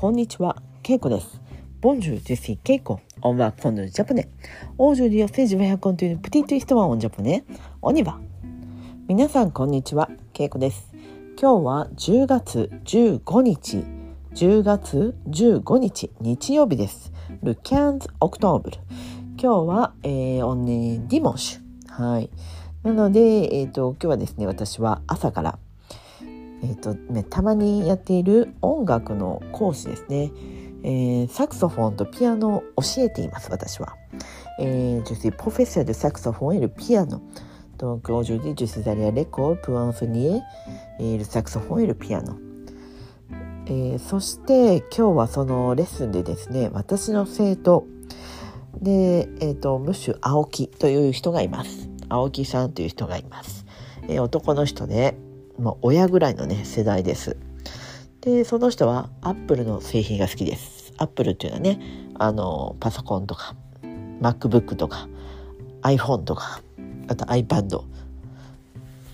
こんにちは、ケイコです。ボンジュー、ジェシー、ケイコ。オンワージャポネ。オージュリオセージ500というプティトイストワンジャポネ。オニバ。皆さん、こんにちは、ケイコです。今日は10月15日、10月15日、日曜日です。ルキャンズ・オクトーブル。今日は、えー、オンディモシュ。はい。なので、えっ、と、今日はですね、私は朝からえーとね、たまにやっている音楽の講師ですね、えー、サクソフォンとピアノを教えています私は。えー、プロフェッサーサクソフォンやるピアノ。と、教授でジュスザリアレコ、プアンソニエ、えー、サクソフォンやるピアノ。えー、そして今日はそのレッスンでですね、私の生徒で、えー、とムッシュ・青木という人がいます。青木さんという人がいます。えー、男の人で、ね。まあ、親ぐらいのね、世代です。で、その人はアップルの製品が好きです。アップルっていうのはね、あの、パソコンとか、MacBook とか、iPhone とか、あと iPad、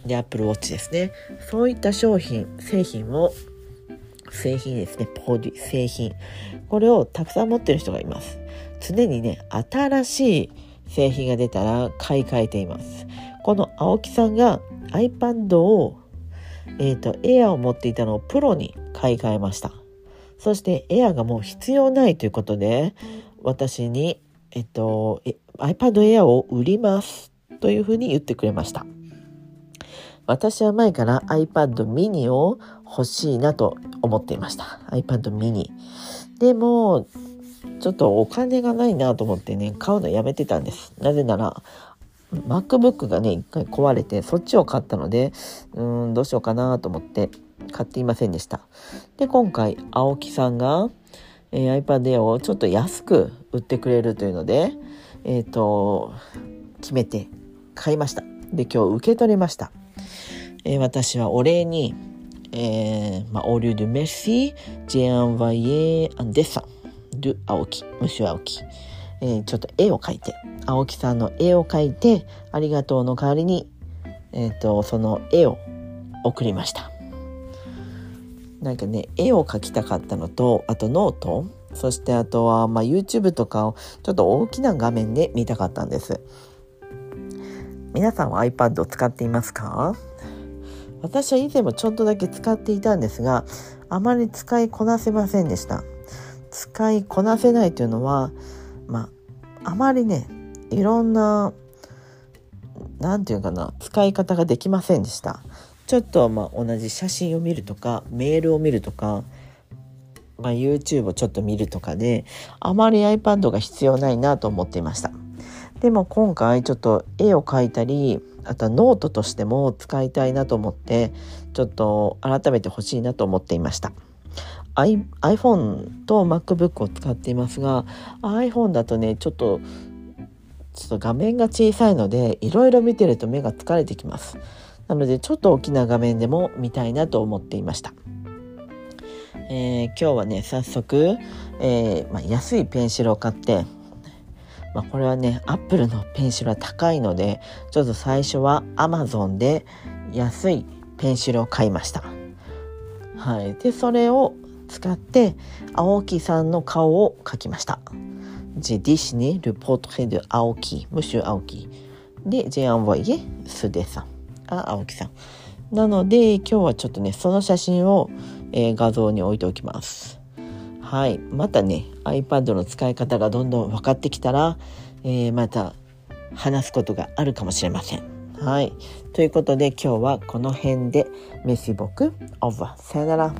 で、Apple Watch ですね。そういった商品、製品を、製品ですね、ポデュ、製品。これをたくさん持ってる人がいます。常にね、新しい製品が出たら買い替えています。この青木さんが iPad をえっ、と、エアを持っていたのをプロに買い替えました。そしてエアがもう必要ないということで、私に、えっと、iPad Air を売りますというふうに言ってくれました。私は前から iPad mini を欲しいなと思っていました。iPad mini。でも、ちょっとお金がないなと思ってね、買うのやめてたんです。なぜなら、MacBook がね、一回壊れて、そっちを買ったので、うーん、どうしようかなと思って買っていませんでした。で、今回、青木さんが、えー iPad Air をちょっと安く売ってくれるというので、えっ、と、決めて買いました。で、今日受け取りました。えー私はお礼に、えー、まあ、au lieu de merci, j'ai envoyé un dessin de 青木、monsieur 青木。えーちょっと絵を描いて、青木さんの絵を描いて、ありがとうの代わりに、えっ、と、その絵を送りました。なんかね、絵を描きたかったのと、あとノート、そしてあとは、まあ、YouTube とかをちょっと大きな画面で見たかったんです。皆さんは iPad を使っていますか？私は以前もちょっとだけ使っていたんですが、あまり使いこなせませんでした。使いこなせないというのは、まあ、まりね、いろんな、なんていうかな、使い方ができませんでした。ちょっとまあ同じ写真を見るとか、メールを見るとか、まあ、YouTube をちょっと見るとかで、あまり iPad が必要ないなと思っていました。でも今回ちょっと絵を描いたり、あとはノートとしても使いたいなと思って、ちょっと改めて欲しいなと思っていました。iPhone と MacBook を使っていますが iPhone だとねちょっとちょっと画面が小さいのでいろいろ見てると目が疲れてきます。なのでちょっと大きな画面でも見たいなと思っていました、えー今日はね早速、えーまあ、安いペンシルを買ってまあ、これはねアップルのペンシルは高いのでちょっと最初は Amazon で安いペンシルを買いました。はい、でそれを使って青木さんの顔を描きました。J'ai dessiné le portrait de 青木、Monsieur 青木。で、j'ai envoyé ce dessin あ、青木さん。なので、今日はちょっとね、その写真を、えー画像に置いておきます。はい。またね、iPad の使い方がどんどん分かってきたら、えーまた話すことがあるかもしれません。はい。ということで今日はこの辺でメシボクオーバー。さよなら。